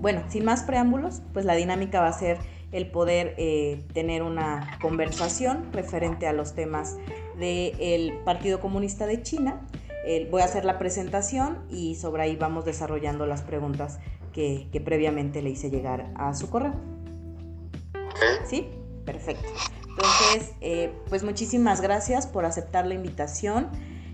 bueno, sin más preámbulos, pues la dinámica va a ser el poder eh, tener una conversación referente a los temas del Partido Comunista de China. voy a hacer la presentación y sobre ahí vamos desarrollando las preguntas que, previamente le hice llegar a su correo. ¿Sí? Perfecto. Entonces, eh, pues muchísimas gracias por aceptar la invitación.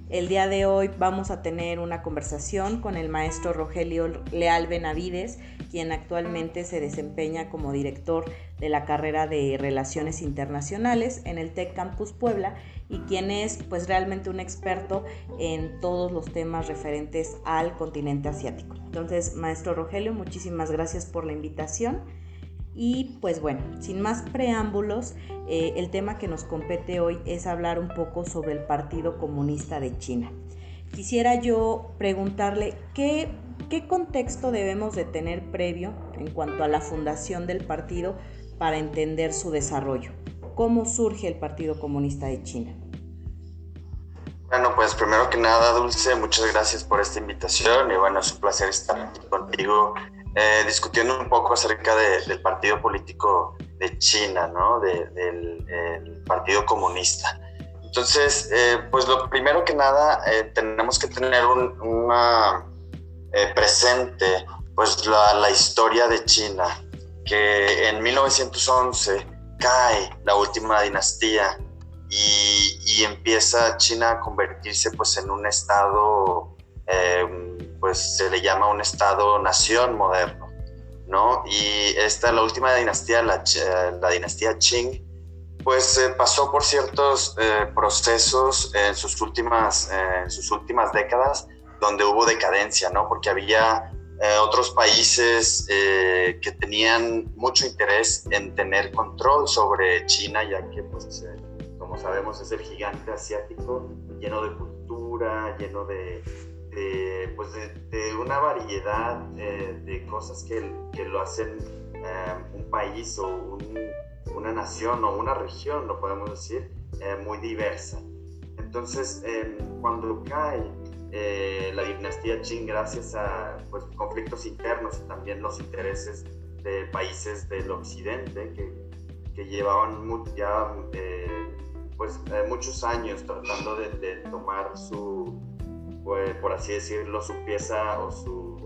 El día de hoy vamos a tener una conversación con el maestro Rogelio Leal Benavides, quien actualmente se desempeña como director de la carrera de Relaciones Internacionales en el TEC Campus Puebla y quien es pues realmente un experto en todos los temas referentes al continente asiático. Entonces, maestro Rogelio, muchísimas gracias por la invitación. Y pues bueno, sin más preámbulos, eh, el tema que nos compete hoy es hablar un poco sobre el Partido Comunista de China. Quisiera yo preguntarle qué, qué contexto debemos de tener previo en cuanto a la fundación del partido para entender su desarrollo. ¿Cómo surge el Partido Comunista de China? Bueno, pues primero que nada, Dulce, muchas gracias por esta invitación y bueno, es un placer estar aquí contigo eh, discutiendo un poco acerca del partido político de China, ¿no? del Partido Comunista. Entonces, eh, pues lo primero que nada, eh, tenemos que tener un, una presente, pues la, la, historia de China, que en 1911 cae la última dinastía y, y empieza China a convertirse pues en un estado pues se le llama un Estado-nación moderno, ¿no? Y esta, la última dinastía, la, la dinastía Qing, pues eh, pasó por ciertos eh, procesos en sus, últimas, en sus últimas décadas donde hubo decadencia, ¿no? Porque había eh, otros países que tenían mucho interés en tener control sobre China, ya que, pues, como sabemos, es el gigante asiático lleno de cultura, lleno de, de, pues de, una variedad eh, de cosas que, que lo hacen eh, un país o una nación o una región, lo podemos decir, eh, muy diversa. Entonces, cuando cae la dinastía Qing gracias a pues, conflictos internos y también los intereses de países del occidente que, que llevaban ya pues, muchos años tratando de, de tomar su, por así decirlo, su pieza o su,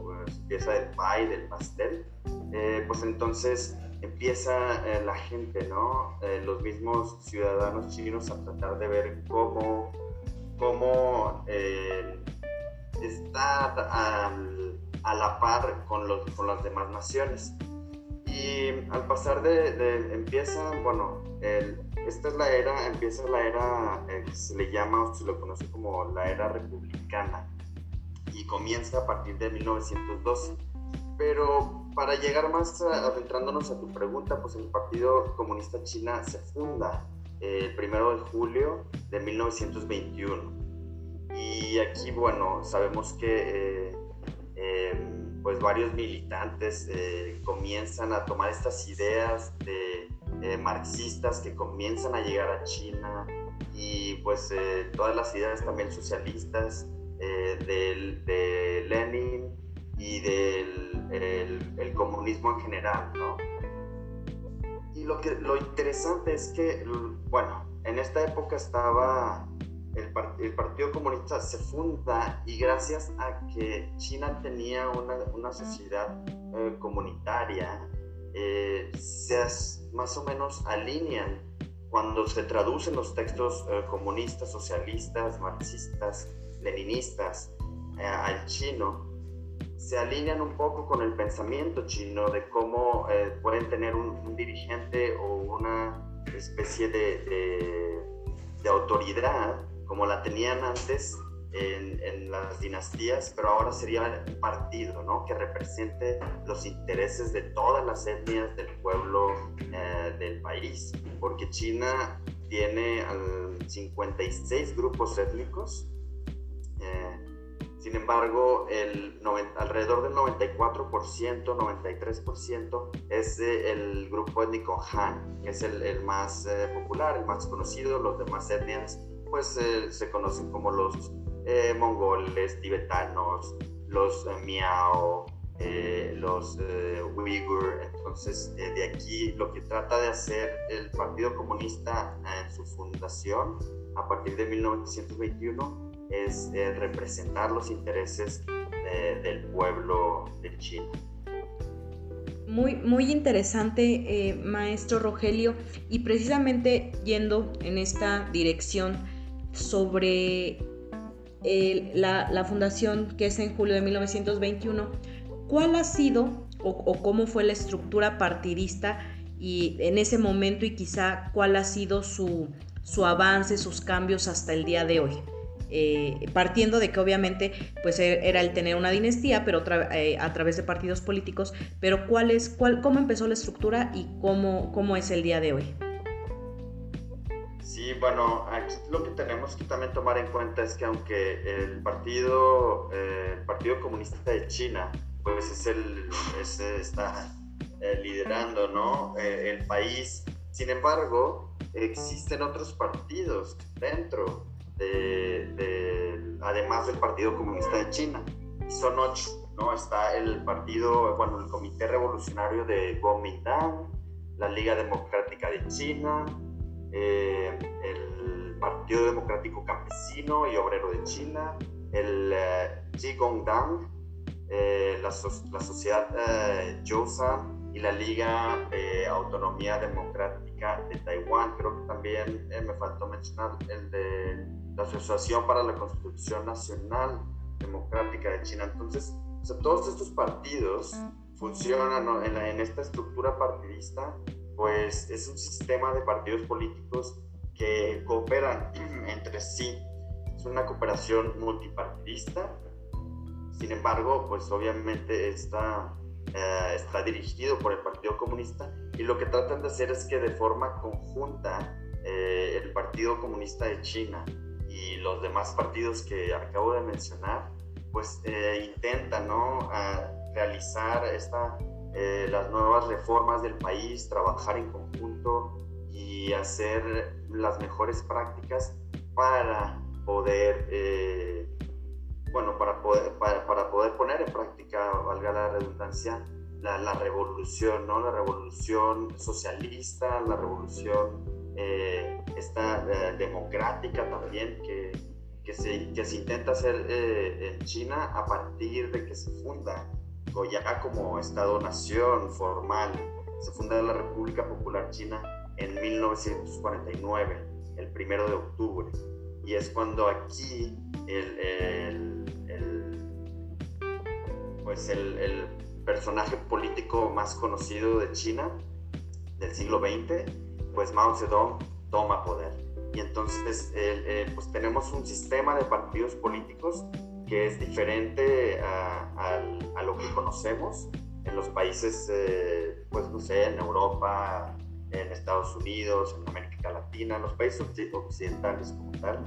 pieza del pie, del pastel, eh, pues entonces empieza eh, la gente, ¿no? Eh, los mismos ciudadanos chinos a tratar de ver cómo, cómo estar a la par con, los, con las demás naciones. Y al pasar de, empieza, bueno, el, esta es la era, empieza la era, eh, se le llama o se lo conoce como la era republicana y comienza a partir de 1912. Pero para llegar más adentrándonos a tu pregunta, pues el Partido Comunista China se funda eh, el primero de julio de 1921. Y aquí, bueno, sabemos que eh, pues varios militantes comienzan a tomar estas ideas de eh, marxistas que comienzan a llegar a China y pues eh, todas las ideas también socialistas eh, del, de Lenin y del el, comunismo en general, ¿no? Y lo, que, lo interesante es que, bueno, en esta época estaba el, el, Partido Comunista se funda y gracias a que China tenía una, una sociedad comunitaria, eh, se más o menos alinean cuando se traducen los textos eh, comunistas, socialistas, marxistas, leninistas eh, al chino, se alinean un poco con el pensamiento chino de cómo pueden tener un, dirigente o una especie de, de autoridad como la tenían antes en, las dinastías, pero ahora sería un partido, ¿no? Que represente los intereses de todas las etnias del pueblo eh, del país, porque China tiene 56 grupos étnicos. Eh, sin embargo, el alrededor del 94%, 93% es el grupo étnico Han, que es el, más eh, popular, el más conocido. Los demás etnias pues se conocen como los eh, mongoles, tibetanos, los eh, miao, eh, los Uyghur. Entonces, de aquí lo que trata de hacer el Partido Comunista en su fundación a partir de 1921 es representar los intereses del pueblo de China. Muy, muy interesante, maestro Rogelio, y precisamente yendo en esta dirección sobre la, la fundación que es en julio de 1921, ¿Cuál ha sido o, cómo fue la estructura partidista y en ese momento y quizá cuál ha sido su, su avance, sus cambios hasta el día de hoy? Eh, partiendo de que obviamente pues e, era el tener una dinastía, pero eh, a través de partidos políticos, pero cuál es, cuál, cómo empezó la estructura y cómo, cómo es el día de hoy. Sí, bueno, aquí lo que tenemos que también tomar en cuenta es que aunque el partido, eh, el partido comunista de China pues es el, está eh, liderando ¿no? Eh, el país. Sin embargo, existen otros partidos dentro de, además del Partido Comunista de China, son ocho, ¿no? Está el partido, bueno, el Comité Revolucionario de Kuomintang, la Liga Democrática de China, eh, el Partido Democrático Campesino y Obrero de China, el Jigongdang, eh, la, la, sociedad eh, y la Liga de Autonomía Democrática de Taiwán. Creo que también eh, me faltó mencionar el de la Asociación para la Constitución Nacional Democrática de China. Entonces, todos estos partidos funcionan en esta estructura partidista, pues es un sistema de partidos políticos que cooperan entre sí. Es una cooperación multipartidista sin embargo, pues obviamente está, eh, está dirigido por el Partido Comunista y lo que tratan de hacer es que de forma conjunta eh, el Partido Comunista de China y los demás partidos que acabo de mencionar, pues eh, intentan ¿no? realizar esta, las nuevas reformas del país, trabajar en conjunto y hacer las mejores prácticas para poder bueno, para poder, para, para, poder poner en práctica, valga la redundancia, la, la revolución, ¿no? La revolución socialista, la revolución eh, esta eh, democrática también que, que, se, que se intenta hacer eh, en China a partir de que se funda ya como Estado-nación formal. Se funda la República Popular China en 1949, el primero de octubre. Y es cuando aquí el, el pues el, personaje político más conocido de China del siglo XX, pues Mao Zedong toma poder. Y entonces pues tenemos un sistema de partidos políticos que es diferente a, lo que conocemos en los países, eh, pues no sé, en Europa, en Estados Unidos, en América Latina, en los países occidentales como tal.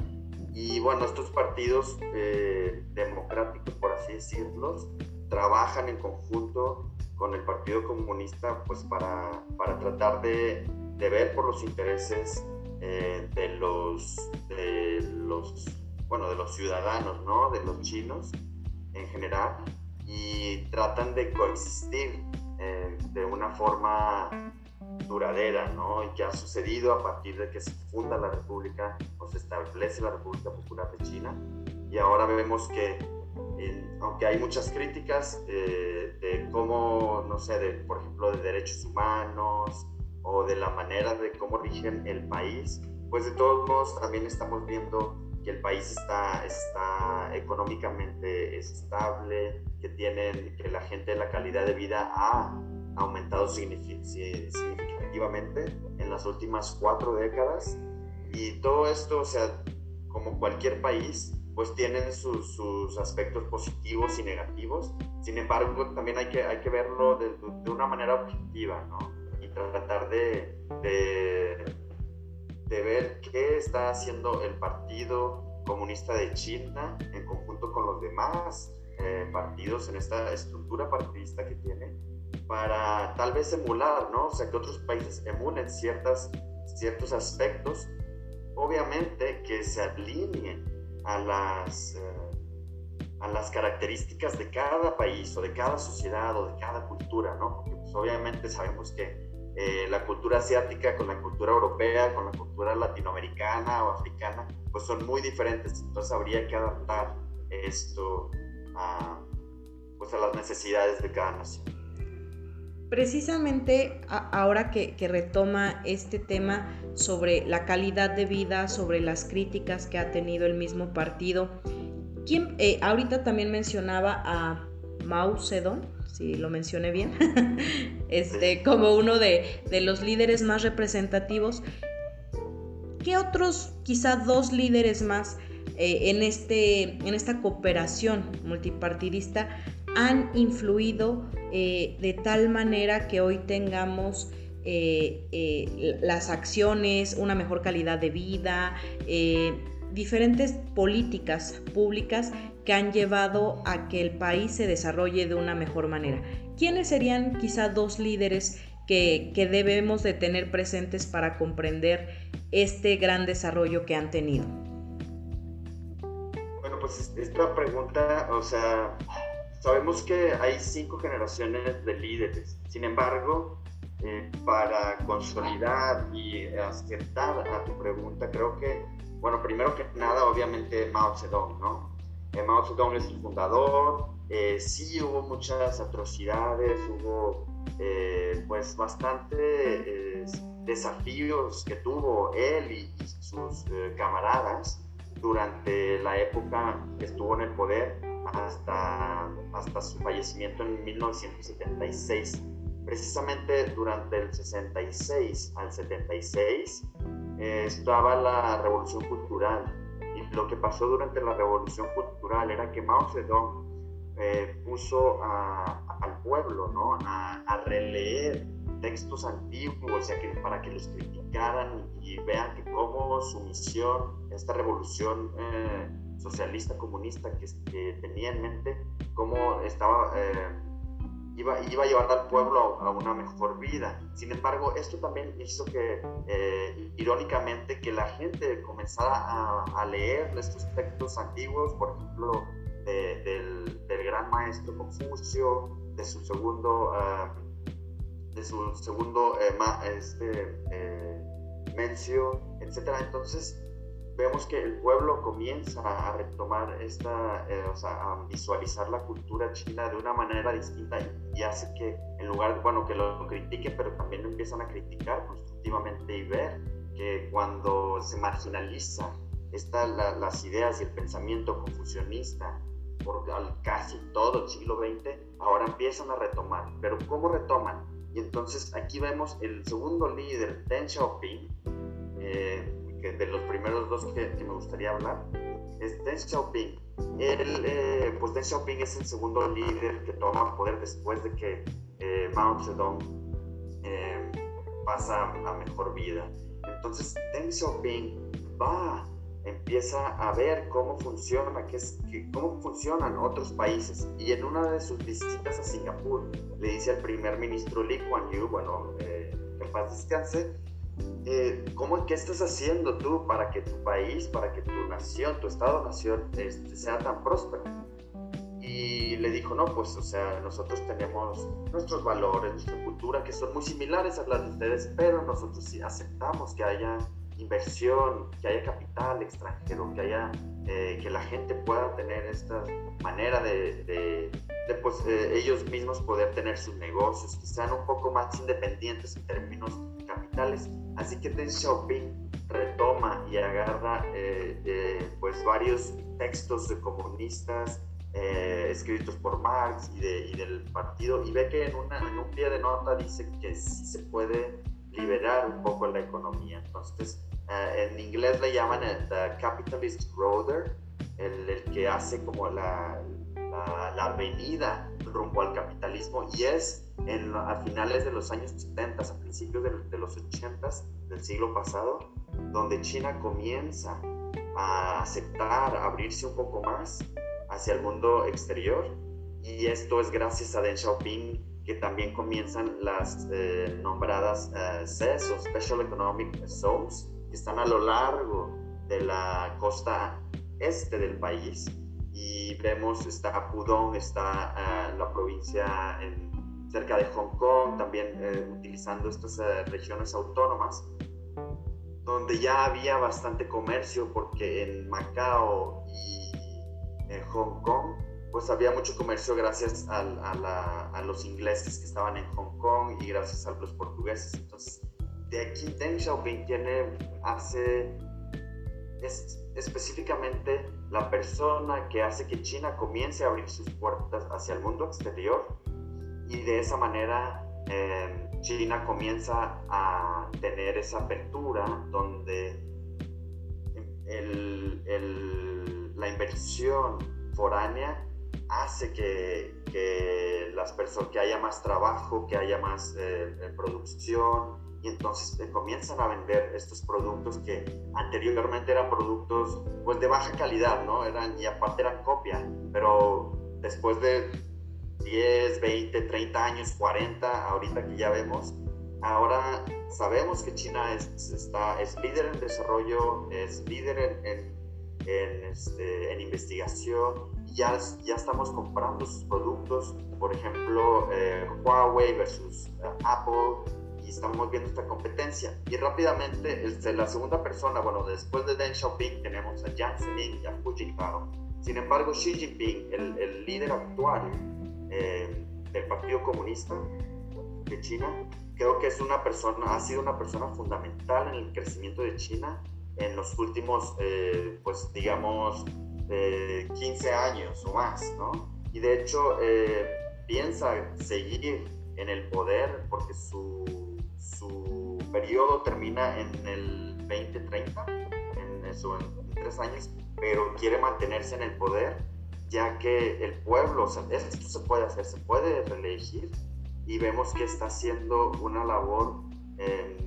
Y bueno, estos partidos eh, democráticos, por así decirlos, trabajan en conjunto con el Partido Comunista pues para, para tratar de, de, ver por los intereses eh, de, los, de los bueno de los ciudadanos ¿no? de los chinos en general y tratan de coexistir eh, de una forma duradera, ¿no? Y que ha sucedido a partir de que se funda la República o se establece la República Popular de China. Y ahora vemos que aunque hay muchas críticas eh, de cómo, no sé, de, por ejemplo, de derechos humanos o de la manera de cómo rigen el país, pues de todos modos también estamos viendo que el país está, está económicamente estable, que, tienen, que la gente, la calidad de vida ha aumentado significativamente en las últimas cuatro décadas. Y todo esto, o sea, como cualquier país, pues tienen sus, sus, aspectos positivos y negativos. Sin embargo, también hay que, hay que verlo de, de una manera objetiva, ¿no? Y tratar de, de, de, ver qué está haciendo el Partido Comunista de China en conjunto con los demás eh, partidos en esta estructura partidista que tiene para tal vez emular, ¿no? O sea, que otros países emulen ciertas, ciertos aspectos, obviamente que se alineen a las, eh, a las características de cada país o de cada sociedad o de cada cultura, ¿no? Porque pues, obviamente sabemos que eh, la cultura asiática con la cultura europea, con la cultura latinoamericana o africana, pues son muy diferentes. Entonces habría que adaptar esto a, pues a las necesidades de cada nación. Precisamente ahora que, retoma este tema sobre la calidad de vida, sobre las críticas que ha tenido el mismo partido, ¿quién, eh, ahorita también mencionaba a Mao Zedong, si lo mencioné bien, este, como uno de, los líderes más representativos. ¿Qué otros, quizá dos líderes más eh, en, este, en esta cooperación multipartidista han influido eh, de tal manera que hoy tengamos eh, las acciones, una mejor calidad de vida, diferentes políticas públicas que han llevado a que el país se desarrolle de una mejor manera. ¿Quiénes serían quizá dos líderes que, que debemos de tener presentes para comprender este gran desarrollo que han tenido? Bueno, pues esta pregunta, o sea, Sabemos que hay cinco generaciones de líderes, sin embargo, eh, para consolidar y acertar a tu pregunta, creo que, bueno, primero que nada, obviamente Mao Zedong, ¿no? Eh, Mao Zedong es el fundador, eh, sí hubo muchas atrocidades, hubo pues bastante desafíos que tuvo él y, y sus camaradas durante la época que estuvo en el poder hasta, hasta su fallecimiento en 1976. Precisamente durante el 66 al 76 estaba la revolución cultural y lo que pasó durante la revolución cultural era que Mao Zedong eh, puso al pueblo ¿no? a, releer textos antiguos para que los criticaran y vean que cómo su misión, esta revolución eh, socialista comunista que, tenía en mente cómo estaba, eh, iba, iba a llevar al pueblo a, una mejor vida. Sin embargo, esto también hizo que, eh, irónicamente, que la gente comenzara a, leer estos textos antiguos, por ejemplo, del, del, gran maestro Confucio, de su segundo, ah, de su segundo eh, este, Mencio, etc. Entonces, vemos que el pueblo comienza a retomar esta, eh, o sea, a visualizar la cultura china de una manera distinta y, hace que en lugar, bueno, que lo, critiquen, pero también lo empiezan a criticar constructivamente y ver que cuando se marginaliza esta, las ideas y el pensamiento confucionista por casi todo el siglo XX, ahora empiezan a retomar. Pero ¿cómo retoman? Y entonces aquí vemos el segundo líder, Deng Xiaoping, eh, de los primeros dos que, me gustaría hablar, es Deng Xiaoping. Él, eh, pues Deng Xiaoping es el segundo líder que toma poder después de que eh, Mao Zedong eh, pasa a mejor vida. Entonces Deng Xiaoping va, empieza a ver cómo funciona, qué es, cómo funcionan otros países. Y en una de sus visitas a Singapur le dice al primer ministro Lee Kuan Yew, bueno, que paz descanse, eh, ¿cómo, ¿qué estás haciendo tú para que tu país, para que tu nación, tu estado-nación este, sea tan próspero? Y le dijo, no, pues, o sea, nosotros tenemos nuestros valores, nuestra cultura, que son muy similares a las de ustedes, pero nosotros sí aceptamos que haya inversión, que haya capital extranjero, que haya, eh, que la gente pueda tener esta manera de, de, pues, eh, ellos mismos poder tener sus negocios, que sean un poco más independientes en términos capitales. Así que Deng Xiaoping retoma y agarra eh, eh, pues varios textos de comunistas eh, escritos por Marx y, del partido y ve que en, un pie de nota dice que sí se puede liberar un poco la economía. Entonces, en inglés le llaman el the capitalist roader, el, el, que hace como la, la, avenida rumbo al capitalismo y es en, a finales de los años 70, a principios de, los 80 del siglo pasado, donde China comienza a aceptar, a abrirse un poco más hacia el mundo exterior y esto es gracias a Deng Xiaoping que también comienzan las eh, nombradas eh, CES o Special Economic Zones que están a lo largo de la costa este del país y vemos, está Pudong, está uh, la provincia en, cerca de Hong Kong, también uh, utilizando estas uh, regiones autónomas, donde ya había bastante comercio, porque en Macao y en Hong Kong, pues había mucho comercio gracias a, a, la, a los ingleses que estaban en Hong Kong y gracias a los portugueses. Entonces, de aquí Deng Xiaoping tiene, hace es específicamente la persona que hace que China comience a abrir sus puertas hacia el mundo exterior y de esa manera eh, China comienza a tener esa apertura donde el, el, la inversión foránea hace que, que, las personas, que haya más trabajo, que haya más eh, producción, y entonces comienzan a vender estos productos que anteriormente eran productos pues de baja calidad, ¿no? Eran, y aparte eran copia, pero después de 10, 20, 30 años, 40, ahorita que ya vemos, ahora sabemos que China es, está, es líder en desarrollo, es líder en, en, en, este, en investigación, ya, ya estamos comprando sus productos, por ejemplo, eh, Huawei versus uh, Apple, y estamos viendo esta competencia. Y rápidamente, este, la segunda persona, bueno, después de Deng Xiaoping tenemos a Jiang Zemin y a Hu Jintao. Sin embargo, Xi Jinping, el, el líder actual eh, del Partido Comunista de China, creo que es una persona, ha sido una persona fundamental en el crecimiento de China en los últimos, eh, pues digamos, eh, 15 años o más, ¿no? Y de hecho, eh, piensa seguir en el poder porque su su periodo termina en el 2030, en, eso, en, tres años, pero quiere mantenerse en el poder, ya que el pueblo, o sea, esto se puede hacer, se puede reelegir, y vemos que está haciendo una labor eh,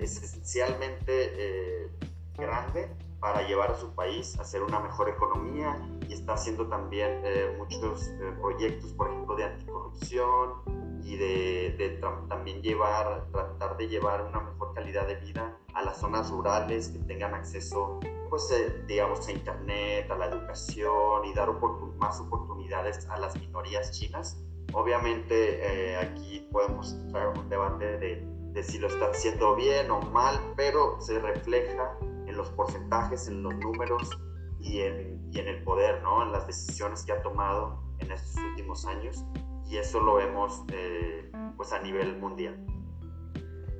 esencialmente eh, grande para llevar a su país a hacer una mejor economía y está haciendo también eh, muchos eh, proyectos, por ejemplo, de anticorrupción, y de, también llevar, tratar de llevar una mejor calidad de vida a las zonas rurales que tengan acceso, pues, eh, digamos, a Internet, a la educación y dar más oportunidades a las minorías chinas. Obviamente eh, aquí podemos entrar en un debate de, de si lo está haciendo bien o mal, pero se refleja en los porcentajes, en los números y en, y en el poder, ¿no? en las decisiones que ha tomado en estos últimos años y eso lo vemos eh, pues a nivel mundial.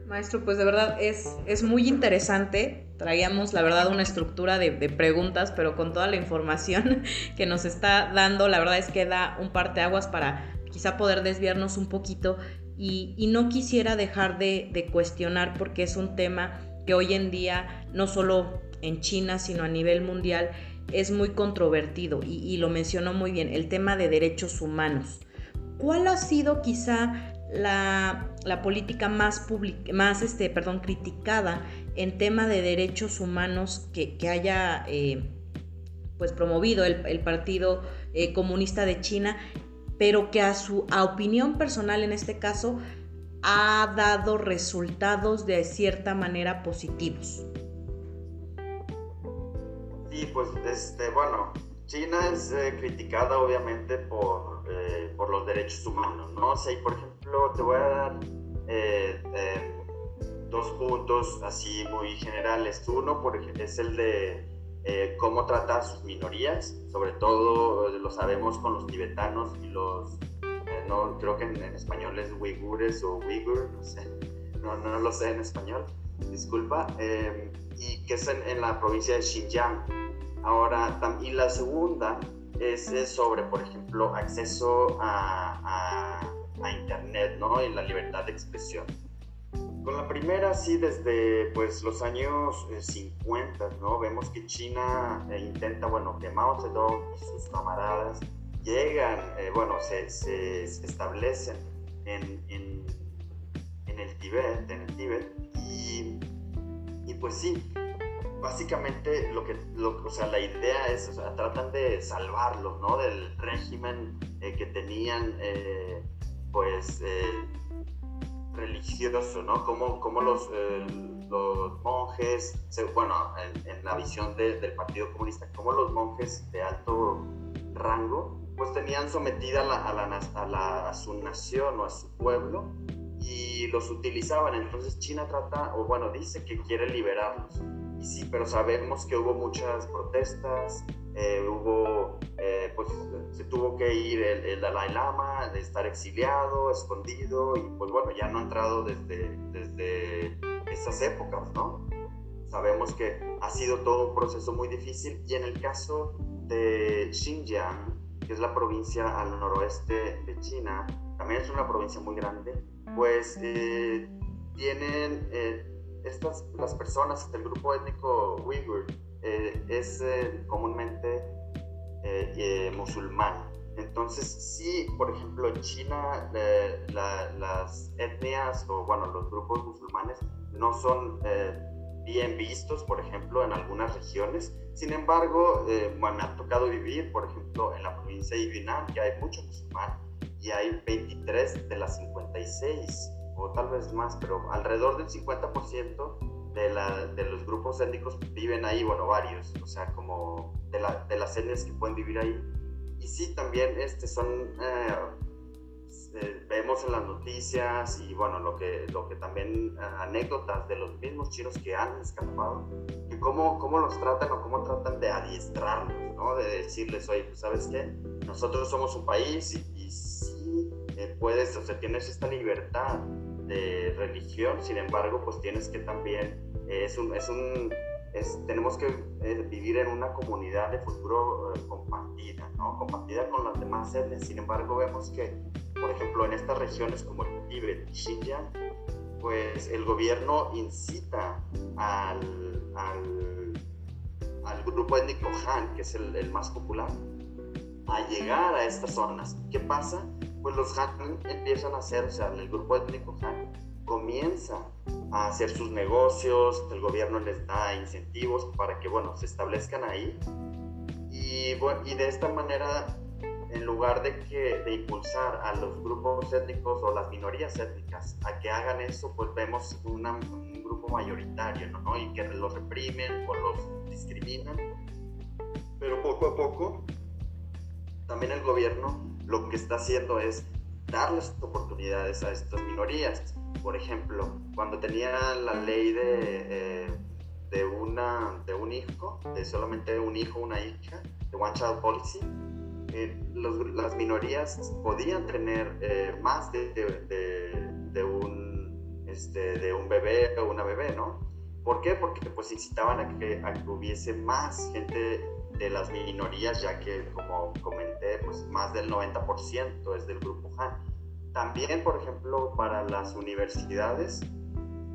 Maestro, pues de verdad es, es muy interesante. Traíamos, la verdad, una estructura de, de, preguntas, pero con toda la información que nos está dando, la verdad es que da un parteaguas para quizá poder desviarnos un poquito. Y, y no quisiera dejar de, de, cuestionar, porque es un tema que hoy en día, no solo en China, sino a nivel mundial, es muy controvertido. Y, y lo mencionó muy bien, el tema de derechos humanos. ¿Cuál ha sido quizá la, política más, este, criticada en tema de derechos humanos que, haya eh, pues promovido el, Partido eh, Comunista de China, pero que a su opinión personal en este caso ha dado resultados de cierta manera positivos? Sí, pues este, bueno, China es eh, criticada obviamente por, eh, por los derechos humanos, ¿no? O sea, y por ejemplo, te voy a dar eh, dos puntos así muy generales. Uno, por ejemplo, es el de cómo tratar a sus minorías, sobre todo lo sabemos con los tibetanos y los, no, creo que en, en, español es uigures o uigur, no sé, no, no lo sé en español, disculpa, y que es en, en la provincia de Xinjiang Ahora, y la segunda es, sobre, por ejemplo, acceso a, a, Internet, ¿no? Y la libertad de expresión. Con la primera, sí, desde pues, los años 50, eh, ¿no? Vemos que China eh, intenta, bueno, que Mao Zedong y sus camaradas llegan, eh, bueno, se, se, establecen en, en, en, el Tíbet, en el Tíbet, y, y pues sí, básicamente lo que, lo, o sea, la idea es, o sea, tratan de salvarlos, ¿no? Del régimen eh, que tenían, eh, pues, eh, religioso, ¿no? Cómo, cómo los, los monjes, bueno, en, la visión del Partido Comunista, como los monjes de alto rango, pues tenían sometida a, la, a, la, a su nación o a su pueblo y los utilizaban. Entonces China trata, o bueno, dice que quiere liberarlos. Y sí, pero sabemos que hubo muchas protestas, eh, hubo, eh, pues se tuvo que ir el, Dalai Lama, de estar exiliado, escondido, y pues bueno, ya no ha entrado desde, desde esas épocas, ¿no? Sabemos que ha sido todo un proceso muy difícil y en el caso de Xinjiang, que es la provincia al noroeste de China, también es una provincia muy grande, pues eh, tienen estas, las personas del grupo étnico Uyghur, eh, es eh, comúnmente eh, musulmán. Entonces, sí, por ejemplo, en China las etnias o, bueno, los grupos musulmanes no son bien vistos, por ejemplo, en algunas regiones. Sin embargo, me ha tocado vivir, por ejemplo, en la provincia de Yunnan, que hay mucho musulmán, y hay 23 de las 56, o tal vez más, pero alrededor del 50% de, los grupos étnicos viven ahí, bueno, varios, o sea, como de, las etnias que pueden vivir ahí. Y sí, también este, son, eh, eh, vemos en las noticias y bueno, lo que, lo que también eh, anécdotas de los mismos chinos que han escapado, que cómo, cómo los tratan o cómo tratan de adiestrarlos, ¿no? De decirles, oye, pues sabes qué, nosotros somos un país y, y puedes, o sea, tienes esta libertad de religión, sin embargo, pues tienes que también, eh, es un, es un tenemos que eh, vivir en una comunidad de futuro eh, compartida, ¿no? Compartida con las demás etnias. Sin embargo, vemos que, por ejemplo, en estas regiones como el Tíbet Xinjiang, pues el gobierno incita al, al, al grupo étnico Han, que es el, el más popular, a llegar a estas zonas. ¿Qué pasa? Pues los Han empiezan a hacer, o sea, el grupo étnico Han comienza a hacer sus negocios, el gobierno les da incentivos para que, bueno, se establezcan ahí. Y, bueno, y de esta manera, en lugar de, que, de impulsar a los grupos étnicos o las minorías étnicas a que hagan eso, pues vemos un grupo mayoritario, ¿no? Y que los reprimen o los discriminan. Pero poco a poco, también el gobierno lo que está haciendo es darles oportunidades a estas minorías. Por ejemplo, cuando tenía la ley de, eh, de, una, de un hijo, de solamente un hijo, una hija, de One Child Policy, eh, las minorías podían tener eh, más de, de, un, este, de un bebé o una bebé, ¿no? ¿Por qué? Porque pues incitaban a que, a que hubiese más gente de las minorías, ya que como comenté, pues más del 90% es del grupo Han. También, por ejemplo, para las universidades,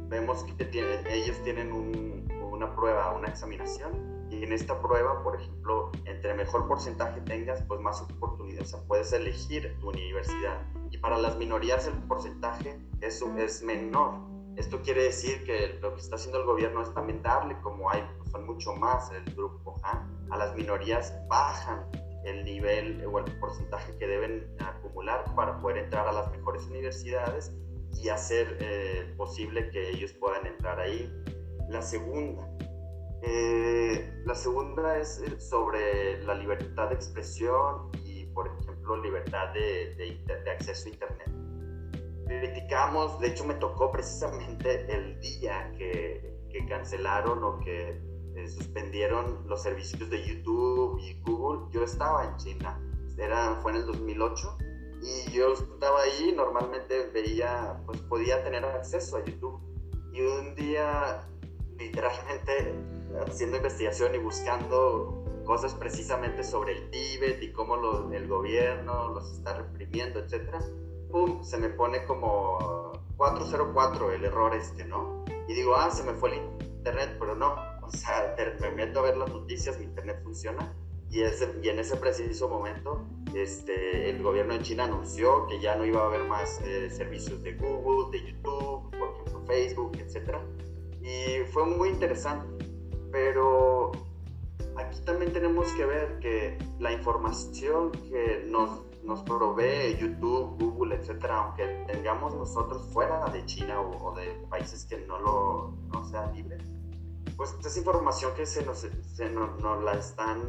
vemos que ellos tienen una prueba, una examinación, y en esta prueba, por ejemplo, entre mejor porcentaje tengas, pues más oportunidades, o sea, puedes elegir tu universidad. Y para las minorías el porcentaje es, es menor. Esto quiere decir que lo que está haciendo el gobierno es también darle, como hay, pues son mucho más el grupo Han, a las minorías bajan el nivel o el porcentaje que deben acumular para poder entrar a las mejores universidades y hacer eh, posible que ellos puedan entrar ahí. La segunda, eh, la segunda es eh, sobre la libertad de expresión y, por ejemplo, libertad de, de, acceso a Internet. Criticamos, de hecho me tocó precisamente el día que, que cancelaron o que eh, suspendieron los servicios de YouTube y Google, yo estaba en China, era, fue en el 2008 y yo estaba ahí, normalmente veía, pues podía tener acceso a YouTube. Y un día literalmente haciendo investigación y buscando cosas precisamente sobre el Tíbet y cómo el gobierno los está reprimiendo, etcétera, ¡pum! se me pone como 404 el error este, ¿no? Y digo, ah, se me fue el internet, pero no, o sea, me meto a ver las noticias, mi internet funciona y, ese, y en ese preciso momento este, el gobierno de China anunció que ya no iba a haber más eh, servicios de Google, de YouTube, por ejemplo Facebook, etc. Y fue muy interesante, pero aquí también tenemos que ver que la información que nos, nos provee YouTube, Google, etcétera, aunque tengamos nosotros fuera de China o, de países que no lo no sean libres, pues esa información que se nos, se nos, la están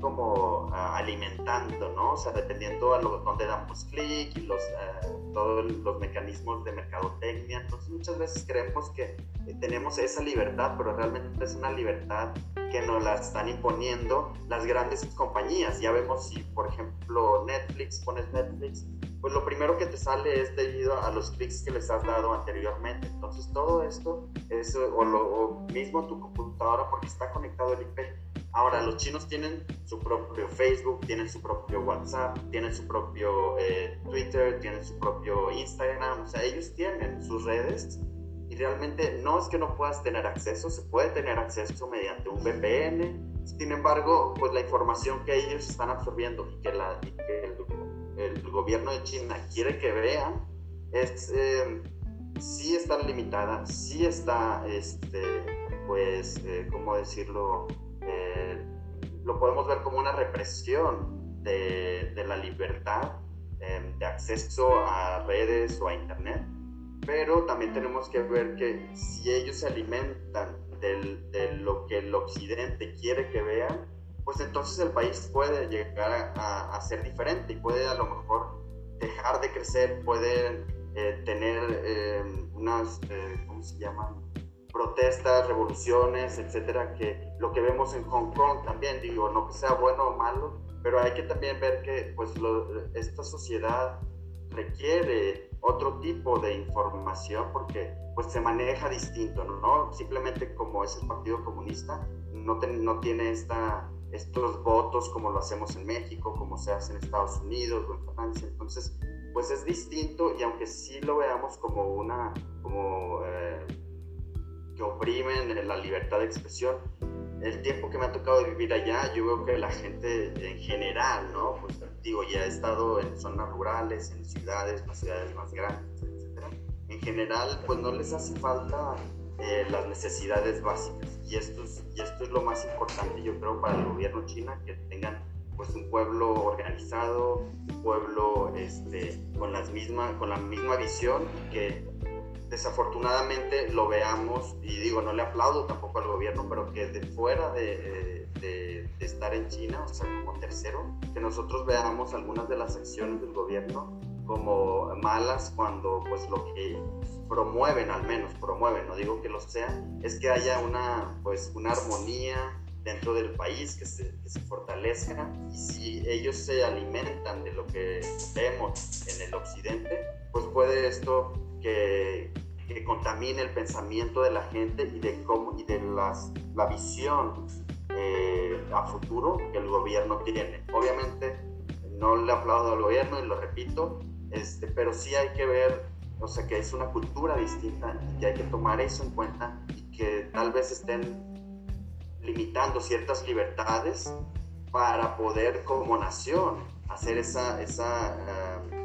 como ah, alimentando, ¿no? O sea, dependiendo a lo, donde damos clic y los, uh, todos los mecanismos de mercadotecnia. Entonces muchas veces creemos que tenemos esa libertad, pero realmente es una libertad que nos la están imponiendo las grandes compañías. Ya vemos si, por ejemplo, Netflix, pones Netflix, pues lo primero que te sale es debido a los clics que les has dado anteriormente. Entonces todo esto es, o, lo, mismo tu computadora porque está conectado el IP. Ahora, los chinos tienen su propio Facebook, tienen su propio WhatsApp, tienen su propio eh, Twitter, tienen su propio Instagram, o sea, ellos tienen sus redes y realmente no es que no puedas tener acceso, se puede tener acceso mediante un VPN, sin embargo, pues la información que ellos están absorbiendo y que, la, y que el el gobierno de China quiere que vean, es, eh, sí está limitada, sí está, este, pues, eh, ¿cómo decirlo? Eh, lo podemos ver como una represión de, de la libertad em, de acceso a redes o a Internet, pero también tenemos que ver que si ellos se alimentan de lo que el occidente quiere que vean, pues entonces el país puede llegar a, ser diferente y puede a lo mejor dejar de crecer, puede eh, tener eh, unas, eh, ¿cómo se llaman? Protestas, revoluciones, etcétera, que lo que vemos en Hong Kong también, digo, no que sea bueno o malo, pero hay que también ver que pues esta sociedad requiere otro tipo de información porque pues se maneja distinto, ¿no? Simplemente como es el Partido Comunista, no, no tiene esta estos votos como lo hacemos en México, como se hace en Estados Unidos o en Francia. Entonces, pues es distinto y aunque sí lo veamos como una, como eh, que oprimen la libertad de expresión, el tiempo que me ha tocado vivir allá, yo veo que la gente en general, ¿no? Pues digo, ya he estado en zonas rurales, en ciudades, en ciudades más grandes, etc. En general, pues no les hace falta eh, las necesidades básicas. Y esto, es, y esto es lo más importante, yo creo, para el gobierno china, que tengan pues un pueblo organizado, un pueblo este, con, las misma, con la misma visión que desafortunadamente lo veamos, y digo, no le aplaudo tampoco al gobierno, pero que de fuera de, de, de estar en China, o sea, como tercero, que nosotros veamos algunas de las acciones del gobierno como malas cuando pues lo que promueven al menos, promueven, no digo que lo sean, es que haya una pues una armonía dentro del país, que se, que se fortalezca y si ellos se alimentan de lo que vemos en el occidente, pues puede esto que, que el pensamiento de la gente y de cómo y de las, la visión eh, a futuro que el gobierno tiene. Obviamente no le aplaudo al gobierno y lo repito, este, pero sí hay que ver, o sea, que es una cultura distinta y que hay que tomar eso en cuenta y que tal vez estén limitando ciertas libertades para poder como nación hacer esa, esa, eh,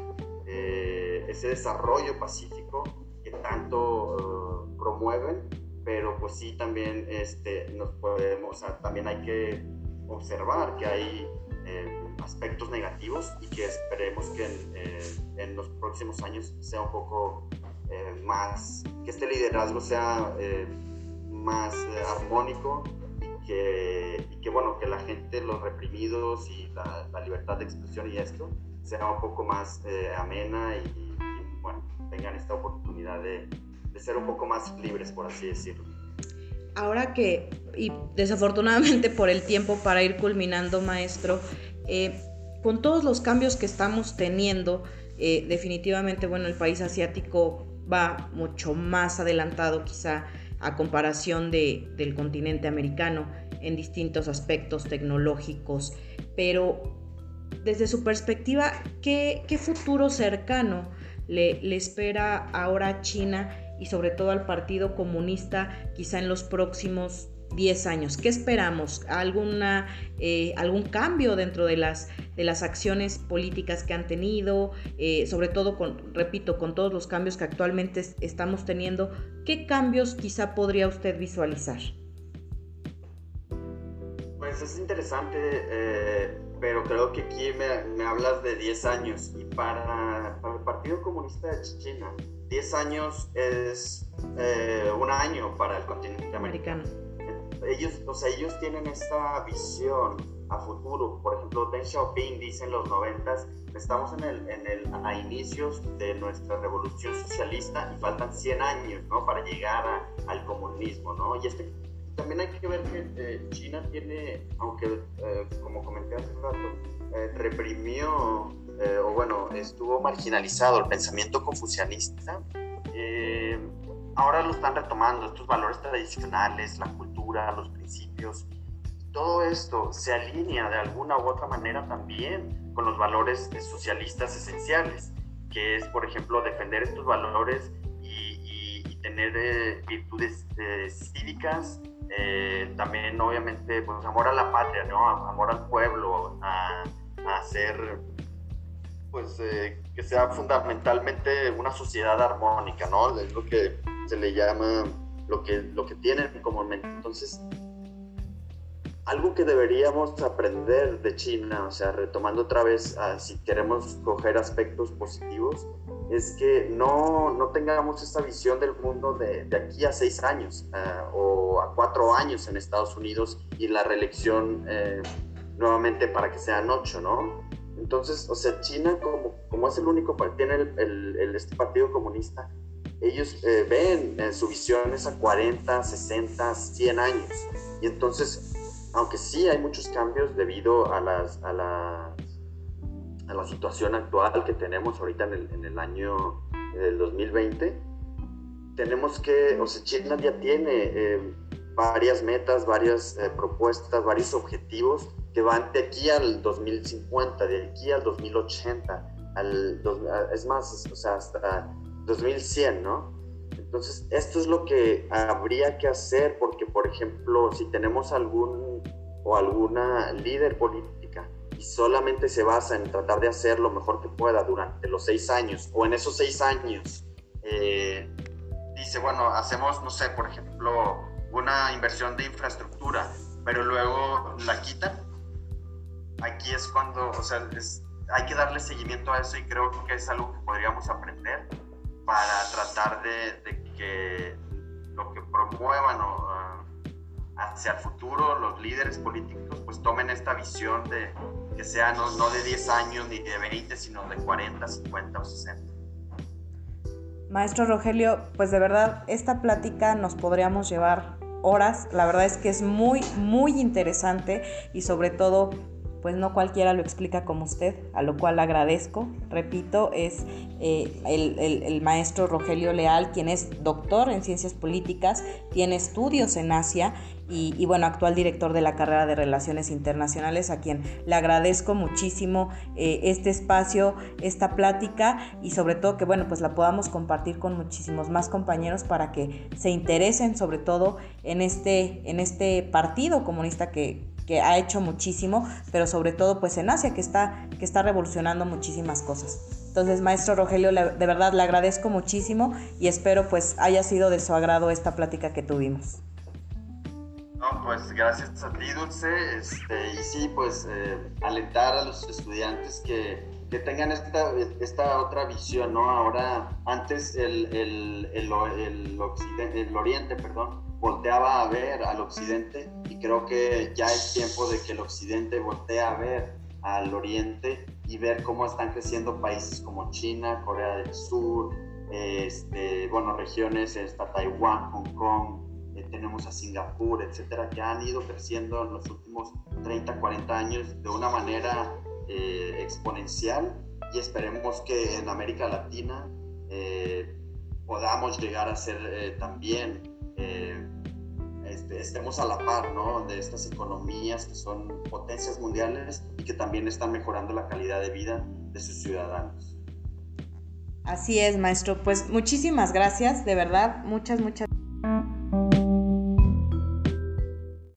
ese desarrollo pacífico que tanto uh, promueven, pero pues sí también este, nos podemos, también hay que observar que hay eh, aspectos negativos y que esperemos que en, eh, en los próximos años sea un poco eh, más, que este liderazgo sea eh, más armónico y que, y que, bueno, que la gente, los reprimidos y la, la, libertad de expresión y esto sea un poco más amena y, bueno, tengan esta oportunidad de, de ser un poco más libres, por así decirlo. Ahora que, y desafortunadamente por el tiempo para ir culminando, maestro, eh, con todos los cambios que estamos teniendo, eh, definitivamente, bueno, el país asiático va mucho más adelantado quizá a comparación de, del continente americano en distintos aspectos tecnológicos, pero desde su perspectiva, ¿qué, futuro cercano le, espera ahora a China y sobre todo al Partido Comunista quizá en los próximos 10 años. ¿Qué esperamos? ¿Alguna, eh, ¿Algún cambio dentro de las, de las acciones políticas que han tenido? Eh, sobre todo, con, repito, con todos los cambios que actualmente estamos teniendo, ¿qué cambios quizá podría usted visualizar? Pues Pues es interesante, eh, pero creo que aquí me, hablas de 10 años y para, para, el Partido Comunista de China, 10 años es eh, un año para el continente americano. Ellos, o sea, ellos tienen esta visión a futuro. Por ejemplo, Deng Xiaoping dice en los 90 estamos en el, en el, a inicios de nuestra revolución socialista y faltan 100 años ¿no? para llegar al comunismo. ¿no? Y este también hay que ver que eh, China tiene, aunque eh, como comenté hace un rato, eh, reprimió, o bueno, estuvo marginalizado el pensamiento confucianista, ahora lo están retomando, estos valores tradicionales, la cultura, los principios. Todo esto se alinea de alguna u otra manera también con los valores socialistas esenciales, que es, por ejemplo, defender estos valores y, y tener virtudes cívicas, eh, también obviamente pues amor a la patria, ¿no? Amor al pueblo, a, hacer pues eh, que sea fundamentalmente una sociedad armónica, ¿no? Es lo que se le llama lo que, lo que tienen comúnmente. Entonces, algo que deberíamos aprender de China, o sea, retomando otra vez, ah, si queremos coger aspectos positivos, es que no, no tengamos esta visión del mundo de, de aquí a seis años ah, o a cuatro años en Estados Unidos y la reelección eh, nuevamente para que sean ocho, ¿no? Entonces, o sea, China como, como es el único, tiene el, el, este partido comunista, ellos eh, ven en su visión es a 40, 60, 100 años. Y entonces, aunque sí hay muchos cambios debido a las, a las a la situación actual que tenemos ahorita en el, en el año del 2020, tenemos que, o sea, China ya tiene eh, varias metas, varias eh, propuestas, varios objetivos que van de aquí al 2050, de aquí al 2080, al, es más, o sea, hasta 2100, ¿no? Entonces, esto es lo que habría que hacer porque, por ejemplo, si tenemos algún o alguna líder política y solamente se basa en tratar de hacer lo mejor que pueda durante los seis años o en esos seis años eh, dice, bueno, hacemos, no sé, por ejemplo, una inversión de infraestructura, pero luego la quitan, aquí es cuando, o sea, hay que darle seguimiento a eso y creo que es algo que podríamos aprender para tratar de, que lo que promuevan ah, hacia el futuro los líderes políticos pues tomen esta visión de, que sea no, de 10 años ni de 20, sino de 40, 50 o 60. Maestro Rogelio, pues de verdad esta plática nos podríamos llevar horas. La verdad es que es muy, muy interesante y sobre todo pues no cualquiera lo explica como usted, a lo cual agradezco. Repito, es eh, el, maestro Rogelio Leal, quien es doctor en ciencias políticas, tiene estudios en Asia y, bueno, actual director de la carrera de Relaciones Internacionales, a quien le agradezco muchísimo eh, este espacio, esta plática y sobre todo que bueno, pues la podamos compartir con muchísimos más compañeros para que se interesen sobre todo en este, en este partido comunista que que ha hecho muchísimo, pero sobre todo pues en Asia, que está, que está revolucionando muchísimas cosas. Entonces, maestro Rogelio, de verdad le agradezco muchísimo y espero pues haya sido de su agrado esta plática que tuvimos. No, pues gracias a ti, Dulce. Este, y sí, pues eh, alentar a los estudiantes que, que tengan esta, esta, otra visión, ¿no? Ahora, antes el, el, el, el, el oriente, perdón, volteaba a ver al occidente y creo que ya es tiempo de que el occidente voltee a ver al oriente y ver cómo están creciendo países como China, Corea del Sur, este, bueno, regiones, está Taiwán, Hong Kong, eh, tenemos a Singapur, etcétera, que han ido creciendo en los últimos 30, 40 años de una manera eh, exponencial y esperemos que en América Latina eh, podamos llegar a ser también este, estemos a la par ¿no? de estas economías que son potencias mundiales y que también están mejorando la calidad de vida de sus ciudadanos. Así es, maestro. Pues muchísimas gracias, de verdad, muchas, muchas